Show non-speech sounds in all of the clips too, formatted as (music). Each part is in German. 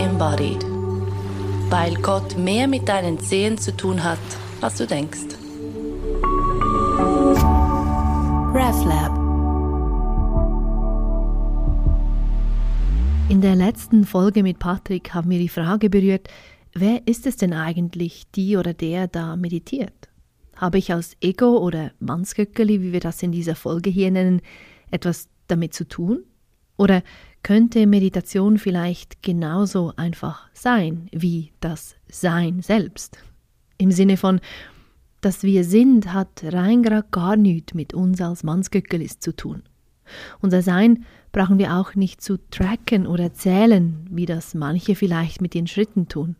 embodied. Weil Gott mehr mit deinen Zehen zu tun hat, als du denkst. RefLab In der letzten Folge mit Patrick haben wir die Frage berührt, wer ist es denn eigentlich, die oder der da meditiert? Habe ich als Ego oder Mannsgöckeli, wie wir das in dieser Folge hier nennen, etwas damit zu tun? Oder könnte Meditation vielleicht genauso einfach sein wie das Sein selbst? Im Sinne von, dass wir sind, hat rein gar nichts mit uns als Mannsgöckelis zu tun. Unser Sein brauchen wir auch nicht zu tracken oder zählen, wie das manche vielleicht mit den Schritten tun.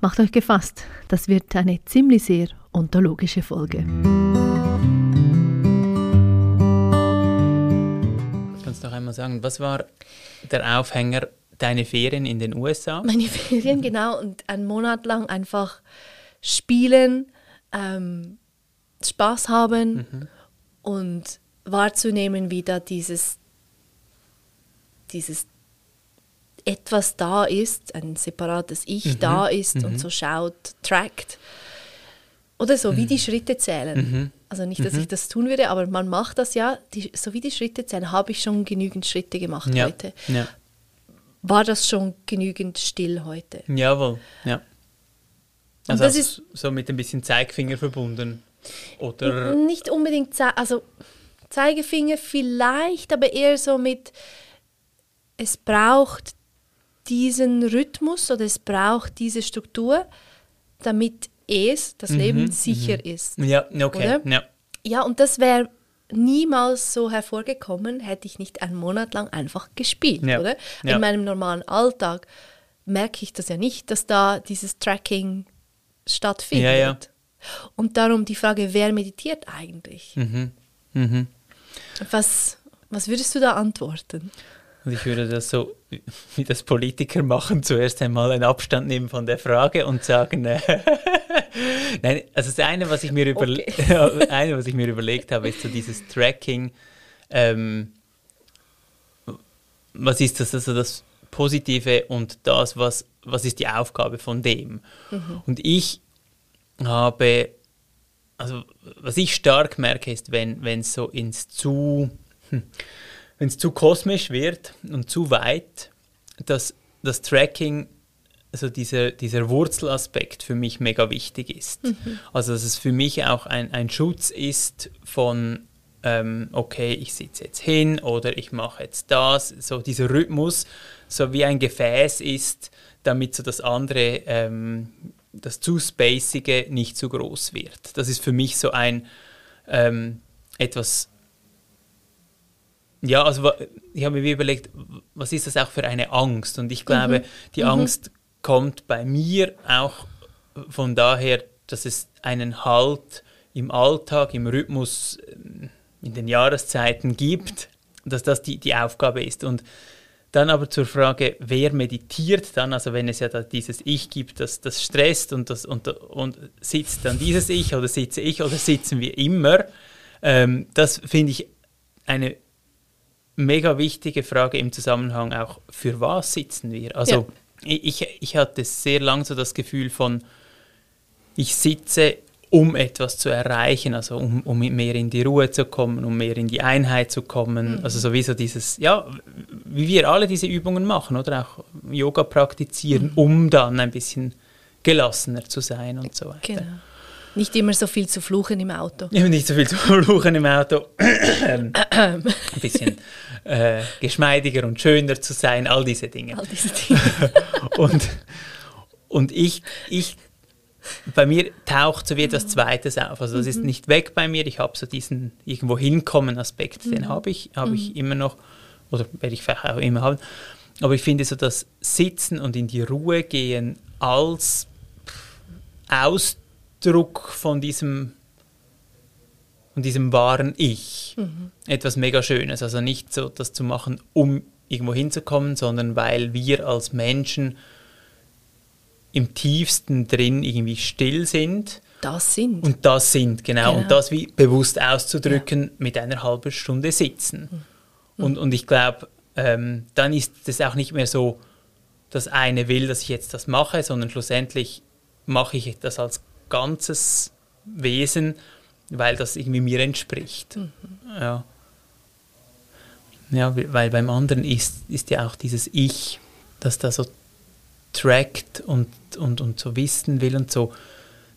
Macht euch gefasst, das wird eine ziemlich sehr ontologische Folge. Noch einmal sagen, was war der Aufhänger deine Ferien in den USA? (laughs) Meine Ferien, genau, und einen Monat lang einfach spielen, ähm, Spaß haben mhm. und wahrzunehmen, wie da dieses, dieses etwas da ist, ein separates Ich mhm. da ist mhm. und so schaut, trackt. Oder so, wie die mhm. Schritte zählen. Mhm. Also nicht, dass ich mhm. das tun würde, aber man macht das ja, die, so wie die Schritte zählen, habe ich schon genügend Schritte gemacht ja. heute. Ja. War das schon genügend still heute? Jawohl, ja. Also das ist so mit ein bisschen Zeigefinger verbunden. Oder? Nicht unbedingt, also Zeigefinger vielleicht, aber eher so mit, es braucht diesen Rhythmus oder es braucht diese Struktur, damit es, das mhm, Leben, sicher mhm. ist. Ja, okay. Oder? Ja. ja, und das wäre niemals so hervorgekommen, hätte ich nicht einen Monat lang einfach gespielt, ja. oder? In ja. meinem normalen Alltag merke ich das ja nicht, dass da dieses Tracking stattfindet. Ja, ja. Und darum die Frage, wer meditiert eigentlich? Mhm. Mhm. Was, was würdest du da antworten? Und ich würde das so, wie das Politiker machen, zuerst einmal einen Abstand nehmen von der Frage und sagen, äh, (laughs) nein, also das eine, was ich mir, okay. (laughs) eine, was ich mir überlegt habe, ist so dieses Tracking. Ähm, was ist das, also das Positive und das, was, was ist die Aufgabe von dem? Mhm. Und ich habe, also was ich stark merke, ist, wenn es so ins zu, hm, wenn es zu kosmisch wird und zu weit, dass das Tracking, also dieser, dieser Wurzelaspekt für mich mega wichtig ist. Mhm. Also dass es für mich auch ein, ein Schutz ist von, ähm, okay, ich sitze jetzt hin oder ich mache jetzt das, so dieser Rhythmus, so wie ein Gefäß ist, damit so das andere, ähm, das zu spacige nicht zu groß wird. Das ist für mich so ein ähm, etwas ja, also ich habe mir überlegt, was ist das auch für eine Angst? Und ich glaube, mhm. die mhm. Angst kommt bei mir auch von daher, dass es einen Halt im Alltag, im Rhythmus, äh, in den Jahreszeiten gibt, dass das die, die Aufgabe ist. Und dann aber zur Frage, wer meditiert dann, also wenn es ja dieses Ich gibt, das, das stresst und, das, und, und sitzt dann dieses Ich oder sitze ich oder sitzen wir immer, ähm, das finde ich eine mega wichtige Frage im Zusammenhang auch, für was sitzen wir? Also ja. Ich, ich hatte sehr lange so das Gefühl von, ich sitze, um etwas zu erreichen, also um, um mehr in die Ruhe zu kommen, um mehr in die Einheit zu kommen. Mhm. Also sowieso dieses, ja, wie wir alle diese Übungen machen oder auch Yoga praktizieren, mhm. um dann ein bisschen gelassener zu sein und so weiter. Genau. Nicht immer so viel zu fluchen im Auto. Ja, nicht so viel zu (laughs) fluchen im Auto. ein bisschen äh, geschmeidiger und schöner zu sein, all diese Dinge. All diese Dinge. (laughs) und und ich, ich, bei mir taucht so wie etwas Zweites auf. Also das mhm. ist nicht weg bei mir. Ich habe so diesen irgendwo hinkommen Aspekt, mhm. den habe ich, habe ich mhm. immer noch oder werde ich vielleicht auch immer haben. Aber ich finde so das Sitzen und in die Ruhe gehen als Ausdruck von diesem und diesem wahren Ich mhm. etwas mega Schönes. Also nicht so das zu machen, um irgendwo hinzukommen, sondern weil wir als Menschen im tiefsten drin irgendwie still sind. Das sind. Und das sind, genau. genau. Und das wie bewusst auszudrücken ja. mit einer halben Stunde sitzen. Mhm. Und, und ich glaube, ähm, dann ist es auch nicht mehr so das eine will, dass ich jetzt das mache, sondern schlussendlich mache ich das als ganzes Wesen, weil das irgendwie mir entspricht. Mhm. Ja. Ja, weil beim anderen ist, ist ja auch dieses Ich, das da so trackt und, und, und so wissen will und so,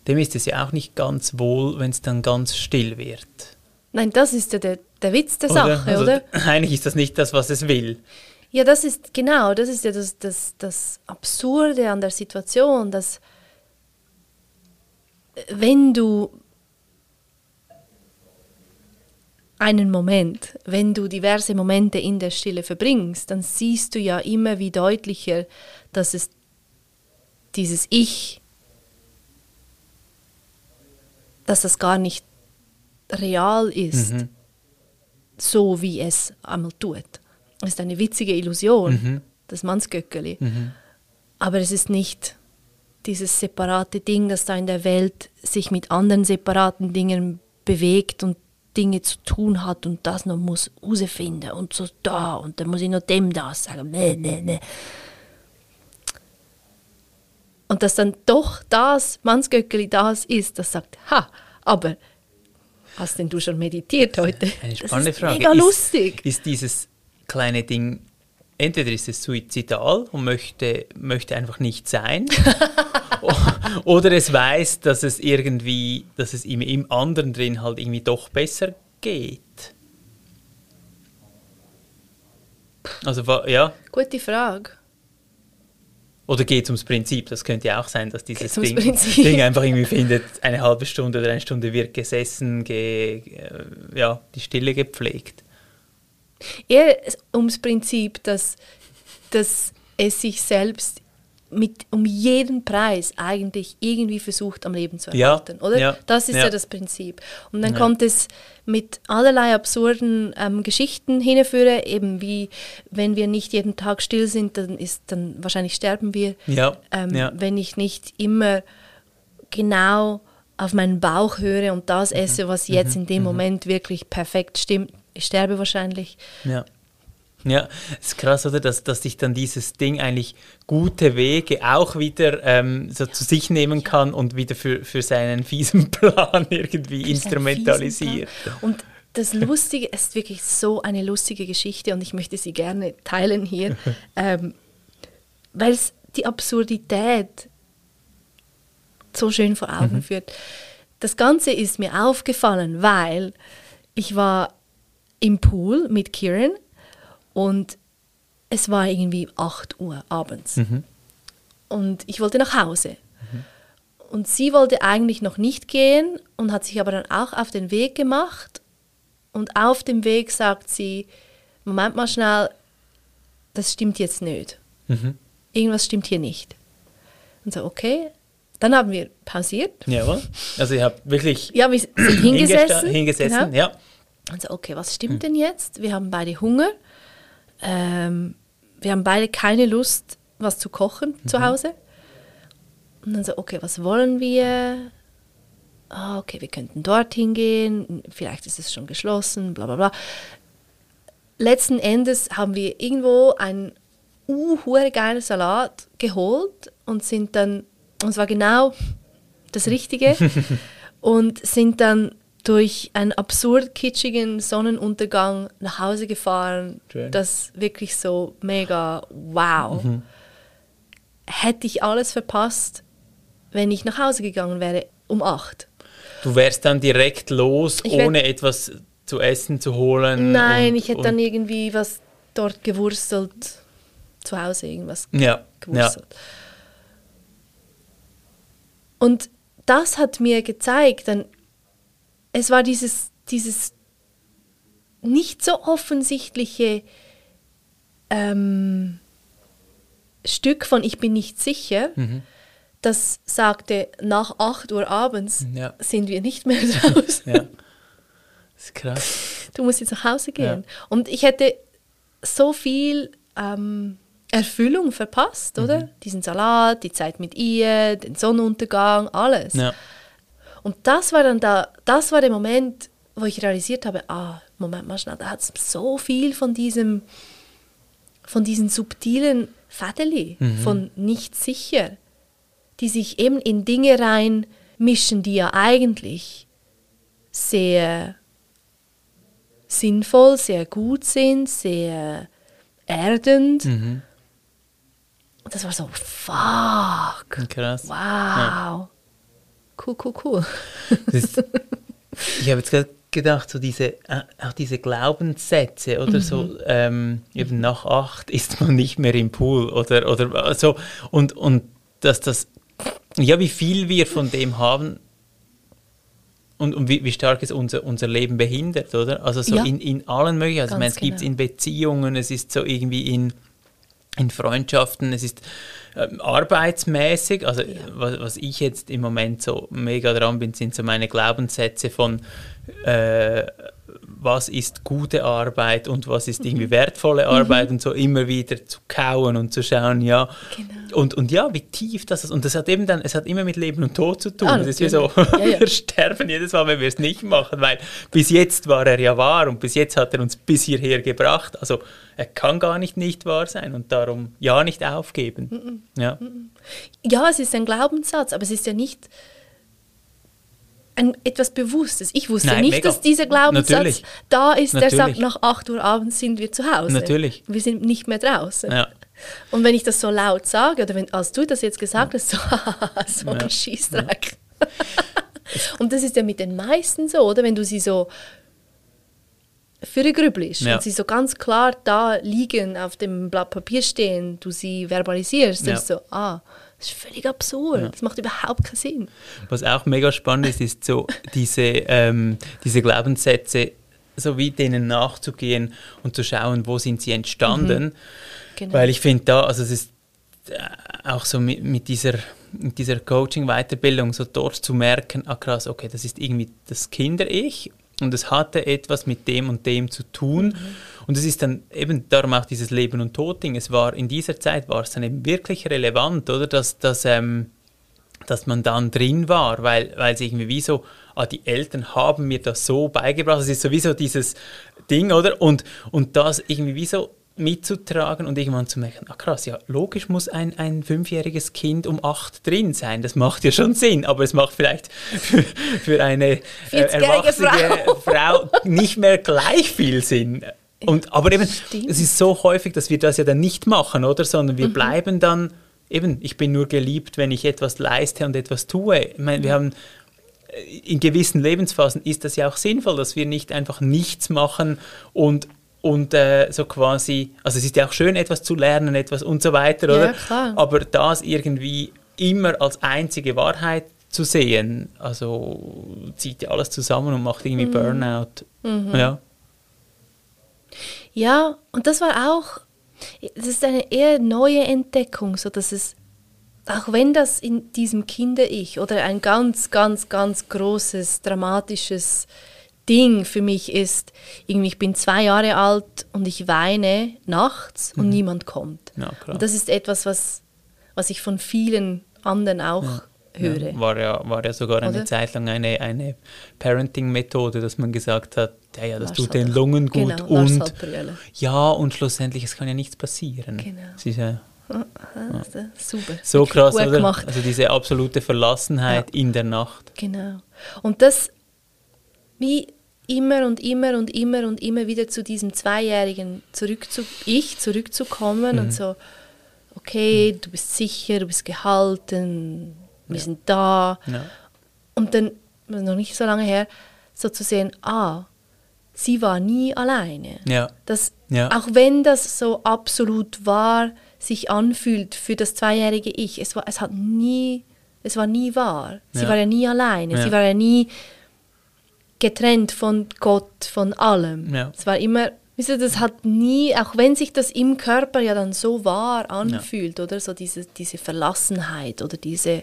dem ist es ja auch nicht ganz wohl, wenn es dann ganz still wird. Nein, das ist ja der, der Witz der oder? Sache, also, oder? (laughs) Eigentlich ist das nicht das, was es will. Ja, das ist genau, das ist ja das, das, das Absurde an der Situation, dass wenn du einen Moment, wenn du diverse Momente in der Stille verbringst, dann siehst du ja immer wie deutlicher, dass es dieses Ich, dass das gar nicht real ist, mhm. so wie es einmal tut. Es ist eine witzige Illusion, mhm. das Mannsgöckeli. Mhm. Aber es ist nicht dieses separate Ding, das da in der Welt sich mit anderen separaten Dingen bewegt und Dinge zu tun hat und das noch muss herausfinden und so da und dann muss ich noch dem das sagen. Nee, nee, nee. Und dass dann doch das Mannsgöckeli das ist, das sagt, ha, aber hast denn du schon meditiert heute? Eine spannende das ist Frage. Mega lustig. Ist, ist dieses kleine Ding entweder ist es suizidal und möchte, möchte einfach nicht sein, (laughs) oder es weiß, dass es irgendwie, dass es ihm im anderen drin halt irgendwie doch besser geht. Also ja. Gute Frage. Oder geht es ums Prinzip? Das könnte ja auch sein, dass dieses Ding, Ding, einfach irgendwie findet, eine halbe Stunde oder eine Stunde wird gesessen, ge, äh, ja, die Stille gepflegt. Eher ums Prinzip, dass, dass es sich selbst mit um jeden Preis eigentlich irgendwie versucht am Leben zu erhalten, ja, oder? Ja, das ist ja. ja. das Prinzip. Und dann kommt es mit allerlei absurden ähm, Geschichten hinführen, eben wie wenn wir nicht jeden Tag still sind, dann ist dann wahrscheinlich sterben wir. Ähm, wenn ich nicht immer genau auf meinen Bauch höre und das mhm. esse, was jetzt mhm. in dem mhm. Moment wirklich perfekt stimmt, ich sterbe wahrscheinlich. Ja. Ja, es ist krass, oder? Dass, dass sich dann dieses Ding eigentlich gute Wege auch wieder ähm, so zu sich nehmen kann und wieder für, für seinen fiesen (laughs) Plan irgendwie für instrumentalisiert. Und das (laughs) Lustige ist wirklich so eine lustige Geschichte und ich möchte sie gerne teilen hier, (laughs) ähm, weil es die Absurdität so schön vor Augen mhm. führt. Das Ganze ist mir aufgefallen, weil ich war im Pool mit Kieran und es war irgendwie 8 Uhr abends. Mhm. Und ich wollte nach Hause. Mhm. Und sie wollte eigentlich noch nicht gehen und hat sich aber dann auch auf den Weg gemacht. Und auf dem Weg sagt sie, Moment mal schnell, das stimmt jetzt nicht. Mhm. Irgendwas stimmt hier nicht. Und so, okay. Dann haben wir pausiert. Jawohl. Also ihr habt wirklich ja, wir sind hingesessen. hingesessen, genau. ja. Und so, okay, was stimmt hm. denn jetzt? Wir haben beide Hunger. Ähm, wir haben beide keine Lust, was zu kochen mhm. zu Hause. Und dann so, okay, was wollen wir? Ah, okay, wir könnten dorthin gehen. Vielleicht ist es schon geschlossen, bla bla bla. Letzten Endes haben wir irgendwo einen uh, geilen Salat geholt und sind dann, und es war genau das Richtige, (laughs) und sind dann durch einen absurd kitschigen Sonnenuntergang nach Hause gefahren. Schön. Das wirklich so mega wow. Mhm. Hätte ich alles verpasst, wenn ich nach Hause gegangen wäre um acht. Du wärst dann direkt los, ich ohne etwas zu essen zu holen? Nein, und, ich hätte dann irgendwie was dort gewurstelt. Zu Hause irgendwas ja, gewurstelt. Ja. Und das hat mir gezeigt, dann es war dieses, dieses nicht so offensichtliche ähm, Stück von Ich bin nicht sicher, mhm. das sagte, nach 8 Uhr abends ja. sind wir nicht mehr (laughs) draußen. Ja. Das ist krass. Du musst jetzt nach Hause gehen. Ja. Und ich hätte so viel ähm, Erfüllung verpasst, oder? Mhm. Diesen Salat, die Zeit mit ihr, den Sonnenuntergang, alles. Ja. Und das war dann da, das war der Moment, wo ich realisiert habe, ah, Moment mal schnell, da hat es so viel von diesem, von diesen subtilen Fädeli mhm. von nicht sicher, die sich eben in Dinge reinmischen, die ja eigentlich sehr sinnvoll, sehr gut sind, sehr erdend. Mhm. Und das war so, fuck. Krass. Wow. Ja. Cool, cool, cool. Ist, ich habe jetzt gerade gedacht, so diese, äh, auch diese Glaubenssätze oder mhm. so, ähm, eben nach acht ist man nicht mehr im Pool oder, oder so. Und, und dass das, ja, wie viel wir von dem haben, und, und wie, wie, stark es unser, unser Leben behindert, oder? Also so ja. in, in allen möglichen. Also ich meine, es genau. gibt es in Beziehungen, es ist so irgendwie in, in Freundschaften, es ist ähm, arbeitsmäßig. Also ja. was, was ich jetzt im Moment so mega dran bin, sind so meine Glaubenssätze von äh, was ist gute Arbeit und was ist irgendwie mhm. wertvolle Arbeit mhm. und so immer wieder zu kauen und zu schauen, ja. Genau. Und, und ja, wie tief das ist. Und das hat eben dann, es hat immer mit Leben und Tod zu tun. Ah, das ist wie so, ja, ja. (laughs) wir sterben jedes Mal, wenn wir es nicht machen, weil bis jetzt war er ja wahr und bis jetzt hat er uns bis hierher gebracht. Also er kann gar nicht nicht wahr sein und darum ja nicht aufgeben. Mhm. Ja. ja, es ist ein Glaubenssatz, aber es ist ja nicht ein, etwas Bewusstes. Ich wusste Nein, nicht, mega. dass dieser Glaubenssatz Natürlich. da ist, Natürlich. der sagt, nach 8 Uhr abends sind wir zu Hause. Natürlich. Wir sind nicht mehr draußen. Ja. Und wenn ich das so laut sage, oder wenn, als du das jetzt gesagt hast, so, (laughs) so ein ja. Schießdreck. (laughs) und das ist ja mit den meisten so, oder? Wenn du sie so für grübelst ja. und sie so ganz klar da liegen, auf dem Blatt Papier stehen, du sie verbalisierst, dann ist so, ah, das ist völlig absurd. Ja. Das macht überhaupt keinen Sinn. Was auch mega spannend ist, ist so diese, ähm, diese Glaubenssätze, so wie denen nachzugehen und zu schauen, wo sind sie entstanden. Mhm. Genau. Weil ich finde da, also es ist äh, auch so mit, mit dieser, mit dieser Coaching-Weiterbildung, so dort zu merken, ah krass, okay, das ist irgendwie das Kinder-Ich und es hatte etwas mit dem und dem zu tun. Mhm. Und es ist dann eben darum auch dieses Leben- und Tod-Ding. Es war in dieser Zeit war es dann eben wirklich relevant, oder? Dass, dass, ähm, dass man dann drin war, weil, weil es irgendwie wie so, ah, die Eltern haben mir das so beigebracht. Es ist sowieso dieses Ding, oder? Und, und das irgendwie wie so mitzutragen und irgendwann zu merken, ah krass, ja, logisch muss ein, ein fünfjähriges Kind um acht drin sein. Das macht ja schon Sinn, aber es macht vielleicht für, für eine äh, erwachsene Frau. Frau nicht mehr gleich viel Sinn. Und, aber eben, Stimmt. es ist so häufig, dass wir das ja dann nicht machen, oder? Sondern wir mhm. bleiben dann, eben, ich bin nur geliebt, wenn ich etwas leiste und etwas tue. Ich meine, wir haben äh, in gewissen Lebensphasen ist das ja auch sinnvoll, dass wir nicht einfach nichts machen und und äh, so quasi, also es ist ja auch schön, etwas zu lernen, etwas und so weiter, oder? Ja, klar. Aber das irgendwie immer als einzige Wahrheit zu sehen, also zieht ja alles zusammen und macht irgendwie mhm. Burnout. Mhm. Ja. Ja, und das war auch, das ist eine eher neue Entdeckung, so dass es, auch wenn das in diesem Kinder-Ich oder ein ganz, ganz, ganz großes, dramatisches Ding für mich ist, irgendwie ich bin zwei Jahre alt und ich weine nachts und mhm. niemand kommt. Ja, und das ist etwas, was, was ich von vielen anderen auch ja. höre. Ja, war, ja, war ja sogar eine Oder? Zeit lang eine, eine Parenting-Methode, dass man gesagt hat, ja, ja das Lars tut den Lungen gut genau, und ja, und schlussendlich, es kann ja nichts passieren. Genau. Ist ja, ja. Super. So krass, oder? Gemacht. Also diese absolute Verlassenheit in der Nacht. Genau. Und das, wie immer und immer und immer und immer wieder zu diesem Zweijährigen zurückzu ich zurückzukommen mhm. und so, okay, mhm. du bist sicher, du bist gehalten, wir ja. sind da. Ja. Und dann, noch nicht so lange her, so zu sehen, ah, sie war nie alleine. Ja. Das, Auch wenn das so absolut wahr sich anfühlt für das zweijährige Ich, es war, es hat nie, es war nie wahr. Sie war ja nie alleine, sie war ja nie getrennt von Gott, von allem. Ja. Es war immer, wisst ihr, das hat nie, auch wenn sich das im Körper ja dann so wahr anfühlt, ja. oder so diese, diese Verlassenheit oder diese,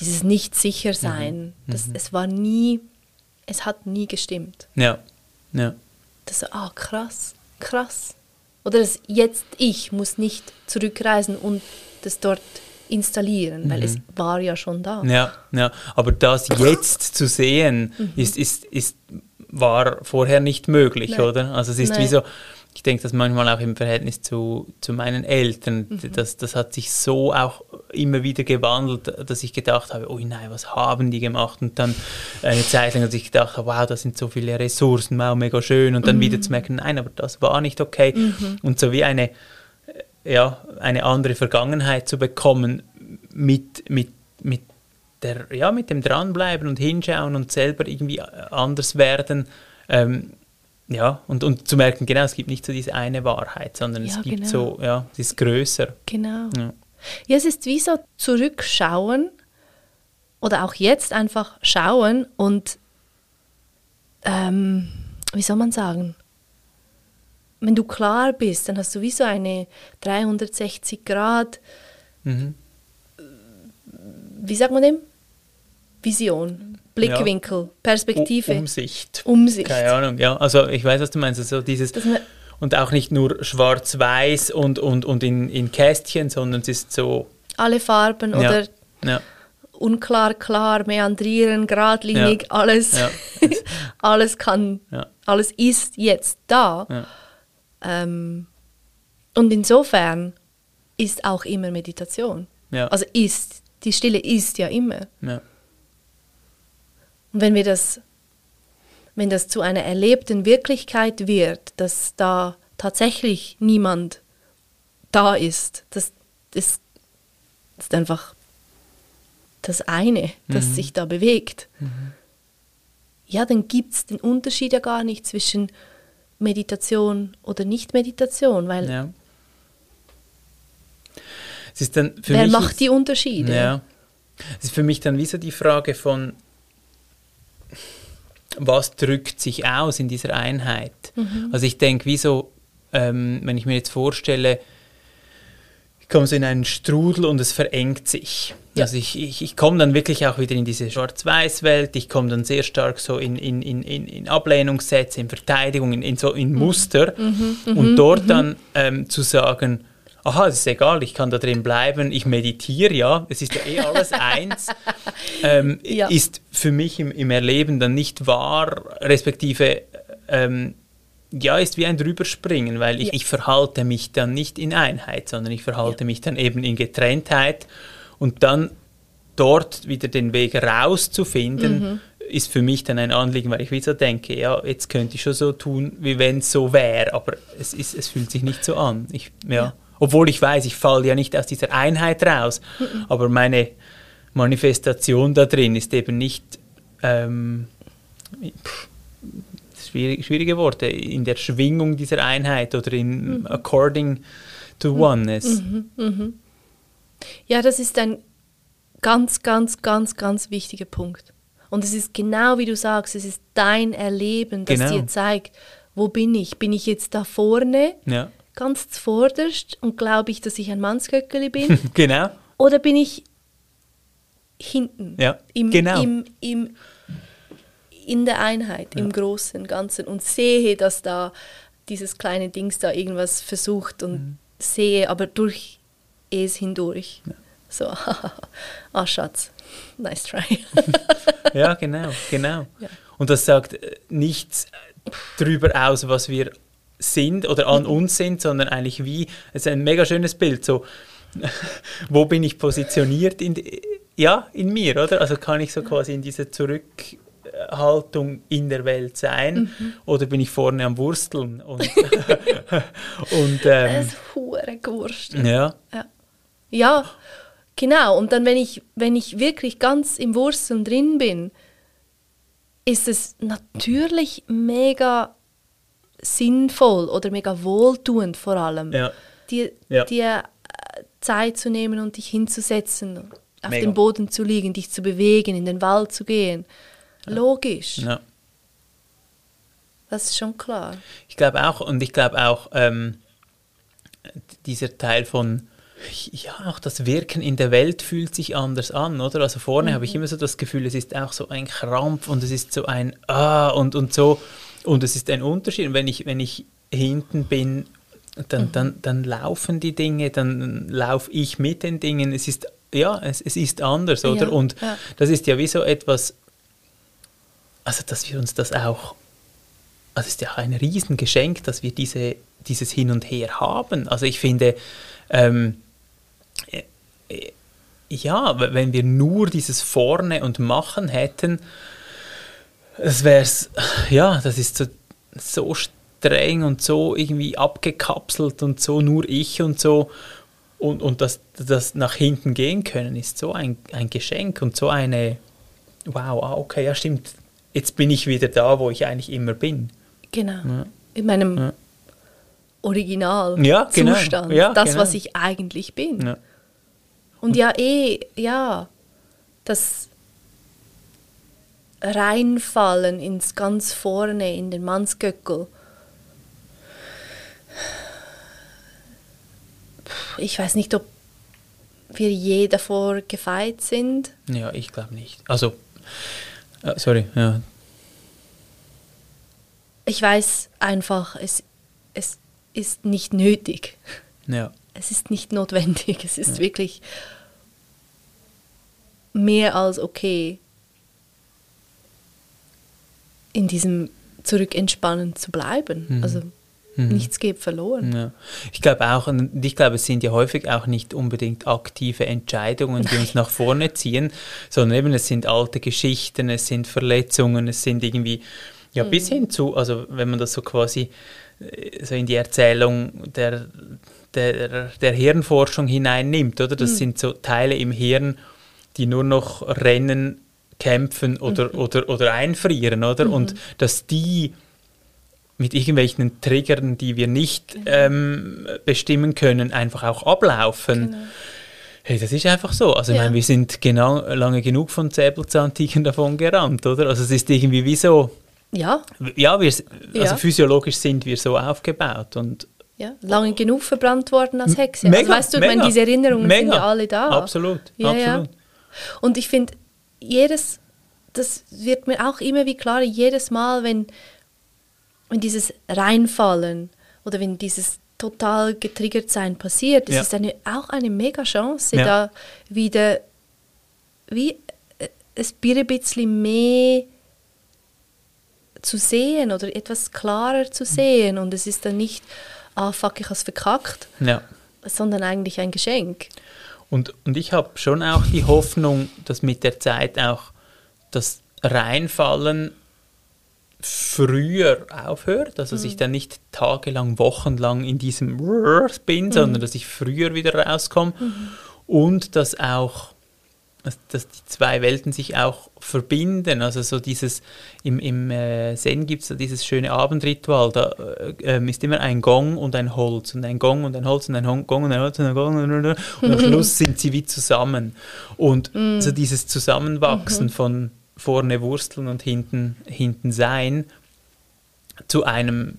dieses Nicht-Sicher-Sein, mhm. mhm. es war nie, es hat nie gestimmt. Ja, ja. Das so, ah, krass, krass. Oder das jetzt ich muss nicht zurückreisen und das dort installieren, weil mhm. es war ja schon da. Ja, ja. aber das jetzt zu sehen, mhm. ist, ist, ist, war vorher nicht möglich, Nein. oder? Also es ist Nein. wie so, ich denke das manchmal auch im Verhältnis zu, zu meinen Eltern, mhm. das, das hat sich so auch immer wieder gewandelt, dass ich gedacht habe, oh nein, was haben die gemacht? Und dann eine Zeit lang, dass ich gedacht habe, wow, da sind so viele Ressourcen, wow, mega schön. Und dann mhm. wieder zu merken, nein, aber das war nicht okay. Mhm. Und so wie eine, ja, eine andere Vergangenheit zu bekommen mit, mit, mit, der, ja, mit dem Dranbleiben und Hinschauen und selber irgendwie anders werden. Ähm, ja, und, und zu merken, genau, es gibt nicht so diese eine Wahrheit, sondern ja, es gibt genau. so, ja, es ist größer. Genau. Ja. ja, es ist wie so zurückschauen oder auch jetzt einfach schauen und, ähm, wie soll man sagen, wenn du klar bist, dann hast du wie so eine 360 Grad, mhm. wie sagt man dem? Vision. Blickwinkel, ja. Perspektive. Umsicht. Umsicht. Keine Ahnung, ja. Also ich weiß, was du meinst. Also dieses und auch nicht nur schwarz-weiß und, und, und in, in Kästchen, sondern es ist so. Alle Farben ja. oder ja. unklar, klar, meandrieren, geradlinig, alles. (laughs) alles kann, alles ist jetzt da. Ähm, und insofern ist auch immer Meditation. Also ist, die Stille ist ja immer. Ja. Und wenn wir das, wenn das zu einer erlebten Wirklichkeit wird, dass da tatsächlich niemand da ist, das, das ist einfach das eine, das mhm. sich da bewegt. Mhm. Ja, dann gibt es den Unterschied ja gar nicht zwischen Meditation oder Nicht-Meditation, weil ja. es ist dann für wer mich macht die Unterschiede? Ja. Es ist für mich dann wie so die Frage von, was drückt sich aus in dieser Einheit. Mhm. Also ich denke, wieso, ähm, wenn ich mir jetzt vorstelle, ich komme so in einen Strudel und es verengt sich. Ja. Also ich, ich, ich komme dann wirklich auch wieder in diese Schwarz-Weiß-Welt, ich komme dann sehr stark so in, in, in, in Ablehnungssätze, in Verteidigung, in, in so in mhm. Muster mhm. Mhm. und dort mhm. dann ähm, zu sagen, aha, es ist egal, ich kann da drin bleiben, ich meditiere ja, es ist ja eh alles (laughs) eins, ähm, ja. ist für mich im, im, Erleben dann nicht wahr, respektive ähm, ja, ist wie ein Drüberspringen, weil ich, ja. ich verhalte mich dann nicht in Einheit, sondern ich verhalte ja. mich dann eben in Getrenntheit und dann dort wieder den Weg rauszufinden, mhm. ist für mich dann ein Anliegen, weil ich wieder denke, ja, jetzt könnte ich schon so tun, wie wenn es so wäre, aber es, ist, es fühlt sich nicht so an. Ich, ja. ja. Obwohl ich weiß, ich falle ja nicht aus dieser Einheit raus, mhm. aber meine Manifestation da drin ist eben nicht ähm, pff, schwierig, schwierige Worte, in der Schwingung dieser Einheit oder in mhm. according to mhm. oneness. Mhm. Mhm. Ja, das ist ein ganz, ganz, ganz, ganz wichtiger Punkt. Und es ist genau wie du sagst, es ist dein Erleben, das genau. dir zeigt, wo bin ich? Bin ich jetzt da vorne? Ja ganz zuvorderst und glaube ich, dass ich ein Mannsköckeli bin? (laughs) genau. Oder bin ich hinten? Ja, im, genau. Im, im, in der Einheit, ja. im Großen, Ganzen und sehe, dass da dieses kleine Dings da irgendwas versucht und mhm. sehe, aber durch es hindurch. Ja. So, (laughs) ah Schatz, nice try. (laughs) ja, (laughs) genau, genau. Ja. Und das sagt äh, nichts darüber aus, was wir sind oder an mhm. uns sind, sondern eigentlich wie, es ist ein mega schönes Bild, so, wo bin ich positioniert in, ja, in mir, oder? Also kann ich so quasi in dieser Zurückhaltung in der Welt sein mhm. oder bin ich vorne am Wursteln und, (laughs) (laughs) und ähm, das hure Gewurst. Ja. ja. Ja, genau. Und dann, wenn ich, wenn ich wirklich ganz im Wursteln drin bin, ist es natürlich mega sinnvoll oder mega wohltuend vor allem, ja. dir, ja. dir äh, Zeit zu nehmen und dich hinzusetzen, auf mega. dem Boden zu liegen, dich zu bewegen, in den Wald zu gehen. Logisch. Ja. Das ist schon klar. Ich glaube auch, und ich glaube auch, ähm, dieser Teil von, ja, auch das Wirken in der Welt fühlt sich anders an, oder? Also vorne mhm. habe ich immer so das Gefühl, es ist auch so ein Krampf und es ist so ein Ah und, und so. Und es ist ein Unterschied. wenn ich, wenn ich hinten bin, dann, mhm. dann, dann laufen die Dinge, dann laufe ich mit den Dingen. Es ist, ja, es, es ist anders, oder? Ja, und ja. das ist ja wie so etwas, also dass wir uns das auch, also es ist ja ein Riesengeschenk, dass wir diese dieses Hin und Her haben. Also ich finde, ähm, äh, äh, ja, wenn wir nur dieses Vorne und Machen hätten, das wäre es, ja, das ist so, so streng und so irgendwie abgekapselt und so nur ich und so. Und, und das, das nach hinten gehen können, ist so ein, ein Geschenk und so eine, wow, ah, okay, ja stimmt, jetzt bin ich wieder da, wo ich eigentlich immer bin. Genau. Ja. In meinem ja. Original ja, genau. Zustand. Ja, das, genau. was ich eigentlich bin. Und ja, eh, ja, das Reinfallen ins ganz vorne, in den Mannsgöckel. Ich weiß nicht, ob wir je davor gefeit sind. Ja, ich glaube nicht. Also, äh, sorry, ja. Ich weiß einfach, es, es ist nicht nötig. Ja. Es ist nicht notwendig. Es ist ja. wirklich mehr als okay, in diesem Zurückentspannen zu bleiben. Mhm. Also mhm. nichts geht verloren. Ja. Ich glaube auch, und ich glaube, es sind ja häufig auch nicht unbedingt aktive Entscheidungen, die uns nach vorne ziehen, sondern eben es sind alte Geschichten, es sind Verletzungen, es sind irgendwie, ja, mhm. bis hin zu, also wenn man das so quasi äh, so in die Erzählung der, der, der Hirnforschung hineinnimmt, oder? Das mhm. sind so Teile im Hirn, die nur noch rennen, kämpfen oder, mhm. oder, oder einfrieren, oder? Mhm. Und dass die mit irgendwelchen Triggern, die wir nicht genau. ähm, bestimmen können, einfach auch ablaufen. Genau. Hey, das ist einfach so. Also, ja. ich meine, wir sind genau, lange genug von Säbelzahntigern (laughs) davon gerannt, oder? Also, es ist irgendwie wie so. Ja. Ja, wir, also ja. physiologisch sind wir so aufgebaut und. Ja, lange genug verbrannt worden als Hexe. Also, mega, also, weißt du, mega, meine, diese Erinnerungen mega, sind ja alle da. Absolut, ja, absolut. Und ich finde, jedes, das wird mir auch immer wie klar, jedes Mal, wenn, wenn dieses Reinfallen oder wenn dieses total getriggert sein passiert, das ja. ist eine, auch eine mega Chance, ja. da wieder wie äh, ein bisschen mehr zu sehen oder etwas klarer zu sehen und es ist dann nicht, ah fuck, ich habe es verkackt, ja. sondern eigentlich ein Geschenk. Und, und ich habe schon auch die Hoffnung, dass mit der Zeit auch das Reinfallen früher aufhört, also mhm. dass ich dann nicht tagelang, wochenlang in diesem bin, mhm. sondern dass ich früher wieder rauskomme mhm. und dass auch dass, die zwei Welten sich auch verbinden. Also so dieses, im, im äh, Zen gibt es so dieses schöne Abendritual, da äh, ähm, ist immer ein Gong und ein Holz und ein Gong und ein Holz und ein Gong und ein Holz und ein Gong und, und, und am Schluss sind sie wie zusammen. Und mm. so dieses Zusammenwachsen mhm. von vorne Wursteln und hinten, hinten Sein zu einem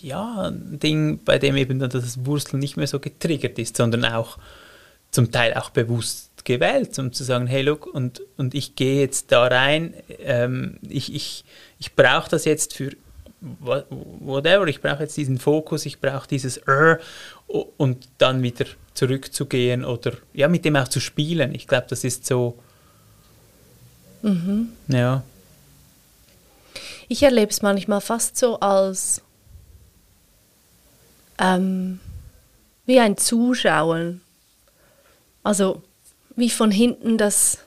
ja, Ding, bei dem eben dann das Wursteln nicht mehr so getriggert ist, sondern auch zum Teil auch bewusst gewählt, um zu sagen, hey, look, und, und ich gehe jetzt da rein, ähm, ich, ich, ich brauche das jetzt für whatever, ich brauche jetzt diesen Fokus, ich brauche dieses R und dann wieder zurückzugehen oder ja, mit dem auch zu spielen. Ich glaube, das ist so, mhm. ja. Ich erlebe es manchmal fast so als ähm, wie ein Zuschauen. Also wie von hinten das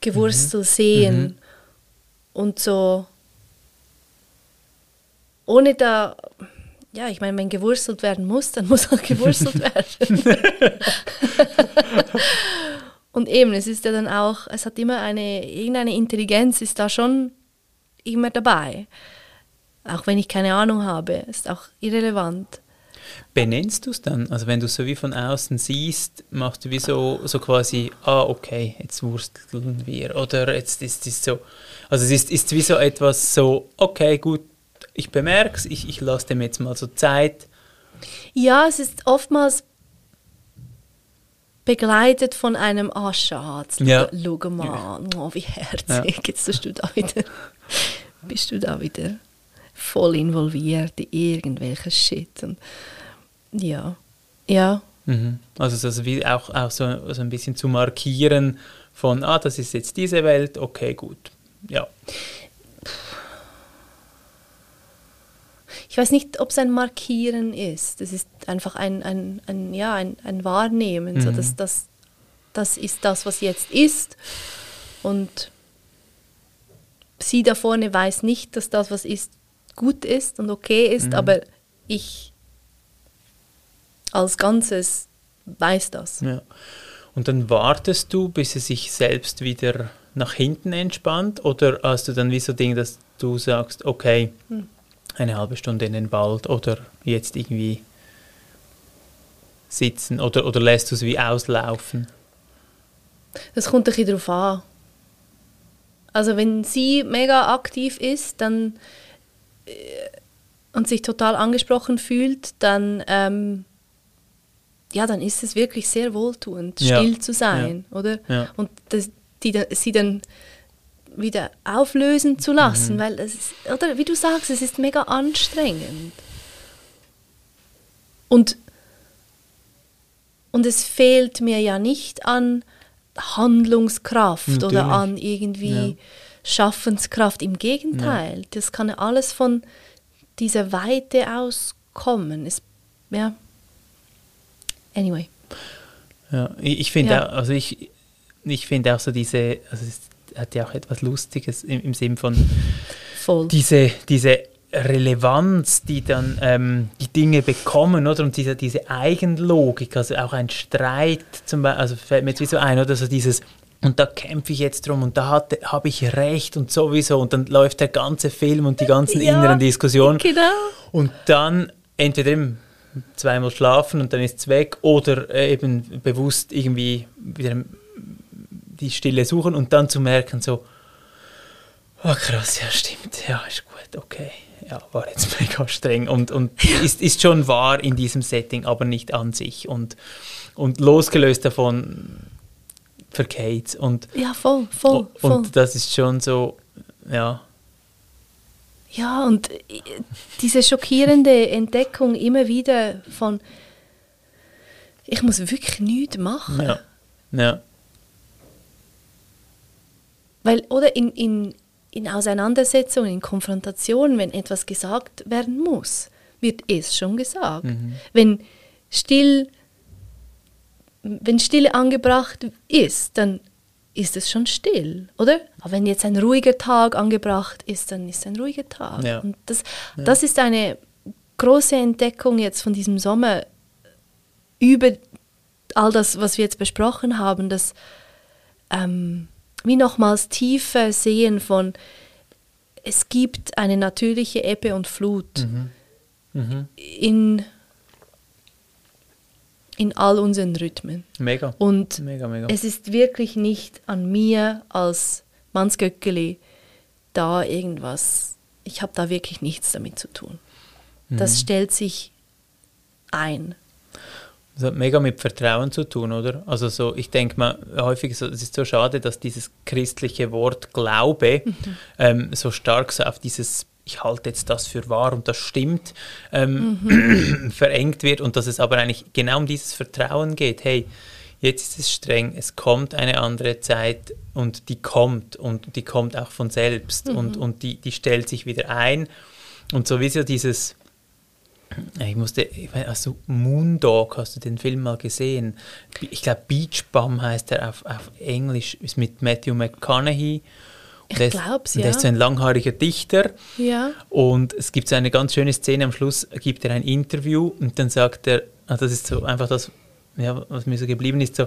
Gewurstel mhm. sehen mhm. und so ohne da, ja, ich meine, wenn gewurstelt werden muss, dann muss auch gewurstelt (laughs) werden. (laughs) und eben, es ist ja dann auch, es hat immer eine, irgendeine Intelligenz ist da schon immer dabei. Auch wenn ich keine Ahnung habe, ist auch irrelevant. Benennst du es dann? Also wenn du es so wie von außen siehst, machst du wie so, so quasi, ah, okay, jetzt wursteln wir. Oder jetzt ist es so, also es ist, ist wie so etwas so, okay, gut, ich bemerke es, ich, ich lasse dem jetzt mal so Zeit. Ja, es ist oftmals begleitet von einem «Ah, Schatz, ja. schau mal, oh, wie herzig, ja. jetzt bist du da wieder, (laughs) bist du da wieder voll involviert in irgendwelchen Shit.» und ja, ja. Mhm. Also das wie auch, auch so, so ein bisschen zu markieren von, ah, das ist jetzt diese Welt, okay, gut. Ja. Ich weiß nicht, ob es ein Markieren ist. Es ist einfach ein, ein, ein, ja, ein, ein Wahrnehmen. Mhm. So, dass das, das ist das, was jetzt ist. Und sie da vorne weiß nicht, dass das, was ist, gut ist und okay ist, mhm. aber ich als Ganzes weiß das. Ja. Und dann wartest du, bis es sich selbst wieder nach hinten entspannt oder hast du dann wie so Ding, dass du sagst, okay, hm. Eine halbe Stunde in den Wald oder jetzt irgendwie sitzen oder, oder lässt du es wie auslaufen? Das kommt ein bisschen darauf an. Also wenn sie mega aktiv ist dann, äh, und sich total angesprochen fühlt, dann, ähm, ja, dann ist es wirklich sehr wohltuend, ja. still zu sein, ja. oder? Ja. Und das, die, sie dann wieder auflösen zu lassen, mhm. weil es ist, oder wie du sagst, es ist mega anstrengend. Und, und es fehlt mir ja nicht an Handlungskraft Natürlich. oder an irgendwie ja. Schaffenskraft. Im Gegenteil, ja. das kann ja alles von dieser Weite aus kommen. Es, ja. Anyway. Ja, ich, ich finde ja. also ich, ich finde auch so diese, also hat ja auch etwas Lustiges im, im Sinn von Voll. Diese, diese Relevanz, die dann ähm, die Dinge bekommen, oder? Und diese, diese Eigenlogik, also auch ein Streit, zum Beispiel, also fällt mir jetzt wie so ein, oder? So dieses, und da kämpfe ich jetzt drum und da habe ich recht und sowieso und dann läuft der ganze Film und die ganzen (laughs) ja, inneren Diskussionen. Genau. Und dann entweder zweimal schlafen und dann ist es weg oder äh, eben bewusst irgendwie wieder die Stille suchen und dann zu merken so, oh krass, ja stimmt, ja ist gut, okay ja, war jetzt (laughs) mega streng und, und ist, ist schon wahr in diesem Setting, aber nicht an sich. Und, und losgelöst davon verkehrt. Und, ja, voll, voll, voll. Und das ist schon so, ja. Ja, und diese schockierende Entdeckung immer wieder von, ich muss wirklich nichts machen. Ja. ja. Weil, oder in, in, in Auseinandersetzungen, in Konfrontationen, wenn etwas gesagt werden muss, wird es schon gesagt. Mhm. Wenn still wenn Stille angebracht ist, dann ist es schon still, oder? Aber wenn jetzt ein ruhiger Tag angebracht ist, dann ist es ein ruhiger Tag. Ja. Und das, ja. das ist eine große Entdeckung jetzt von diesem Sommer über all das, was wir jetzt besprochen haben, dass ähm, wie nochmals tiefer sehen von, es gibt eine natürliche Ebbe und Flut mhm. Mhm. In, in all unseren Rhythmen. Mega. Und mega, mega. es ist wirklich nicht an mir als Mannsgöckeli da irgendwas, ich habe da wirklich nichts damit zu tun. Mhm. Das stellt sich ein. Das hat mega mit Vertrauen zu tun, oder? Also so, ich denke mal häufig, so, es ist so schade, dass dieses christliche Wort Glaube mhm. ähm, so stark so auf dieses ich halte jetzt das für wahr und das stimmt, ähm, mhm. (clears throat) verengt wird und dass es aber eigentlich genau um dieses Vertrauen geht. Hey, jetzt ist es streng, es kommt eine andere Zeit und die kommt und die kommt auch von selbst mhm. und, und die, die stellt sich wieder ein. Und sowieso dieses, ich musste, also Moondog, hast du den Film mal gesehen? Ich glaube Beach Bum heißt er auf, auf Englisch, ist mit Matthew McConaughey. Ich glaube es, ja. Der ist so ein langhaariger Dichter. Ja. Und es gibt so eine ganz schöne Szene, am Schluss gibt er ein Interview und dann sagt er, ah, das ist so einfach das, ja, was mir so geblieben ist, so,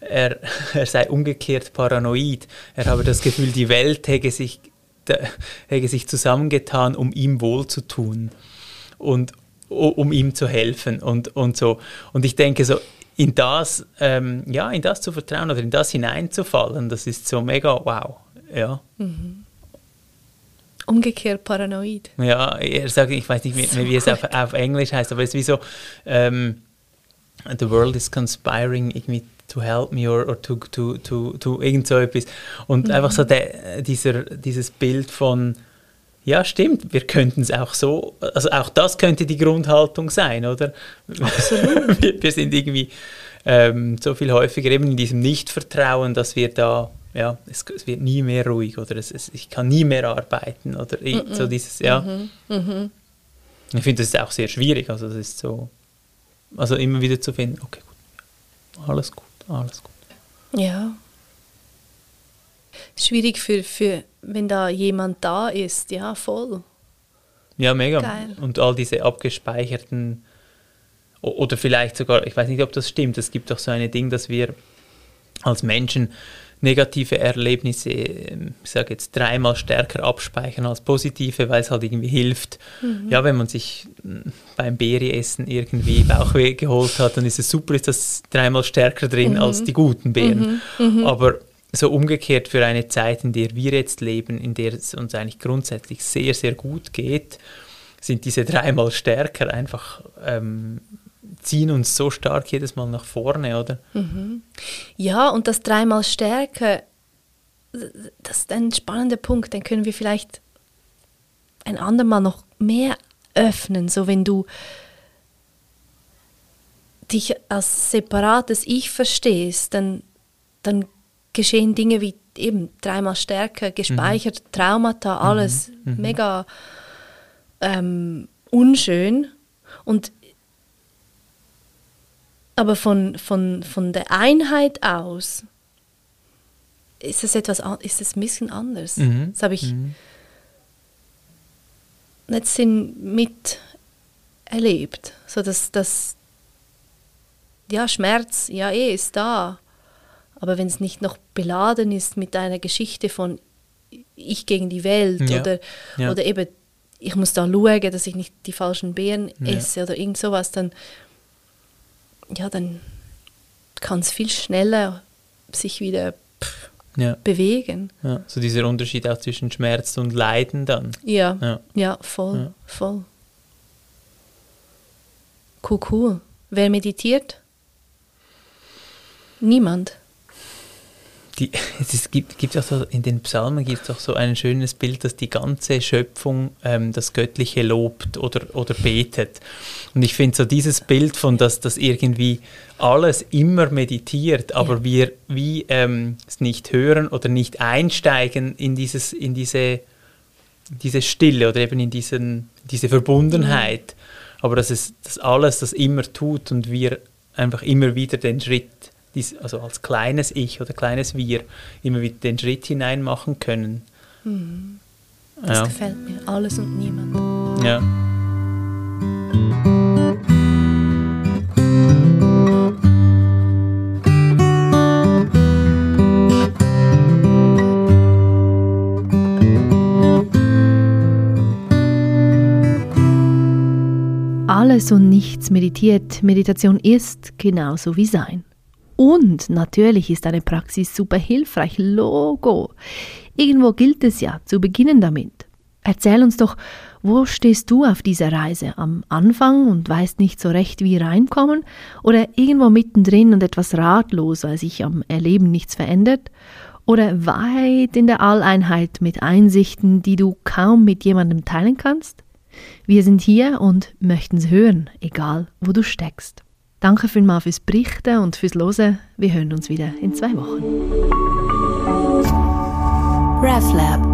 er, (laughs) er sei umgekehrt paranoid. Er habe das Gefühl, die Welt hätte sich, hätte sich zusammengetan, um ihm wohlzutun. Und, um ihm zu helfen und, und so. Und ich denke so, in das, ähm, ja, in das zu vertrauen oder in das hineinzufallen, das ist so mega wow. Ja. Mhm. Umgekehrt paranoid. Ja, er sagt, ich weiß nicht mehr, so wie es auf, auf, Englisch heißt, aber es ist wie so, ähm, the world is conspiring irgendwie to help me or, or to, to, to, to irgend so etwas. Und mhm. einfach so der, dieser, dieses Bild von, ja, stimmt, wir könnten es auch so, also auch das könnte die Grundhaltung sein, oder? Absolut. (laughs) wir, wir, sind irgendwie ähm, so viel häufiger eben in diesem Nichtvertrauen, dass wir da, ja, es, es wird nie mehr ruhig oder es, es, ich kann nie mehr arbeiten oder mm -mm. so dieses, ja. Mhm. Mhm. Ich finde, das ist auch sehr schwierig. Also, das ist so, also immer wieder zu finden, okay, gut, alles gut, alles gut. Ja. Schwierig für, für, wenn da jemand da ist, ja, voll. Ja, mega. Geil. Und all diese abgespeicherten, oder vielleicht sogar, ich weiß nicht, ob das stimmt, es gibt doch so ein Ding, dass wir als Menschen negative Erlebnisse, ähm, ich sage jetzt dreimal stärker abspeichern als positive, weil es halt irgendwie hilft. Mhm. Ja, wenn man sich hm, beim Beereessen irgendwie Bauchweh geholt hat, dann ist es super, ist das dreimal stärker drin mhm. als die guten Beeren. Mhm. mhm. Aber so umgekehrt für eine Zeit, in der wir jetzt leben, in der es uns eigentlich grundsätzlich sehr, sehr gut geht, sind diese dreimal stärker einfach ähm, ziehen uns so stark jedes Mal nach vorne, oder? Mhm. Ja, und das dreimal Stärke, das ist ein spannender Punkt, den können wir vielleicht ein andermal noch mehr öffnen, so wenn du dich als separates Ich verstehst, dann, dann geschehen Dinge wie eben dreimal Stärke, gespeichert, mhm. Traumata, alles mhm. mhm. mega ähm, unschön. Und aber von, von, von der Einheit aus ist es etwas ist es ein bisschen anders. Mhm. Das habe ich mhm. letztens miterlebt. So dass das ja, Schmerz, ja, eh ist da. Aber wenn es nicht noch beladen ist mit einer Geschichte von ich gegen die Welt ja. Oder, ja. oder eben ich muss da schauen, dass ich nicht die falschen Beeren esse oder irgend sowas, dann ja, dann kann es viel schneller sich wieder pff, ja. bewegen. Ja, so dieser Unterschied auch zwischen Schmerz und Leiden dann. Ja, ja, ja voll, ja. voll. Cool, cool. Wer meditiert? Niemand die, (laughs) es gibt, gibt auch so, in den Psalmen gibt es auch so ein schönes Bild, dass die ganze Schöpfung ähm, das Göttliche lobt oder, oder betet. Und ich finde so dieses Bild von, dass das irgendwie alles immer meditiert, aber ja. wir wie ähm, es nicht hören oder nicht einsteigen in, dieses, in diese, diese Stille oder eben in diesen, diese Verbundenheit. Mhm. Aber dass es das alles das immer tut und wir einfach immer wieder den Schritt dies, also als kleines Ich oder kleines Wir immer wieder den Schritt hinein machen können. Mhm. Das ja. gefällt mir. Alles und niemand. Ja. Alles und nichts meditiert. Meditation ist genauso wie Sein. Und natürlich ist eine Praxis super hilfreich. Logo. Irgendwo gilt es ja, zu beginnen damit. Erzähl uns doch, wo stehst du auf dieser Reise? Am Anfang und weißt nicht so recht, wie reinkommen? Oder irgendwo mittendrin und etwas ratlos, weil sich am Erleben nichts verändert? Oder weit in der Alleinheit mit Einsichten, die du kaum mit jemandem teilen kannst? Wir sind hier und möchten es hören, egal wo du steckst. Danke vielmals fürs Berichten und fürs Hören. Wir hören uns wieder in zwei Wochen. RefLab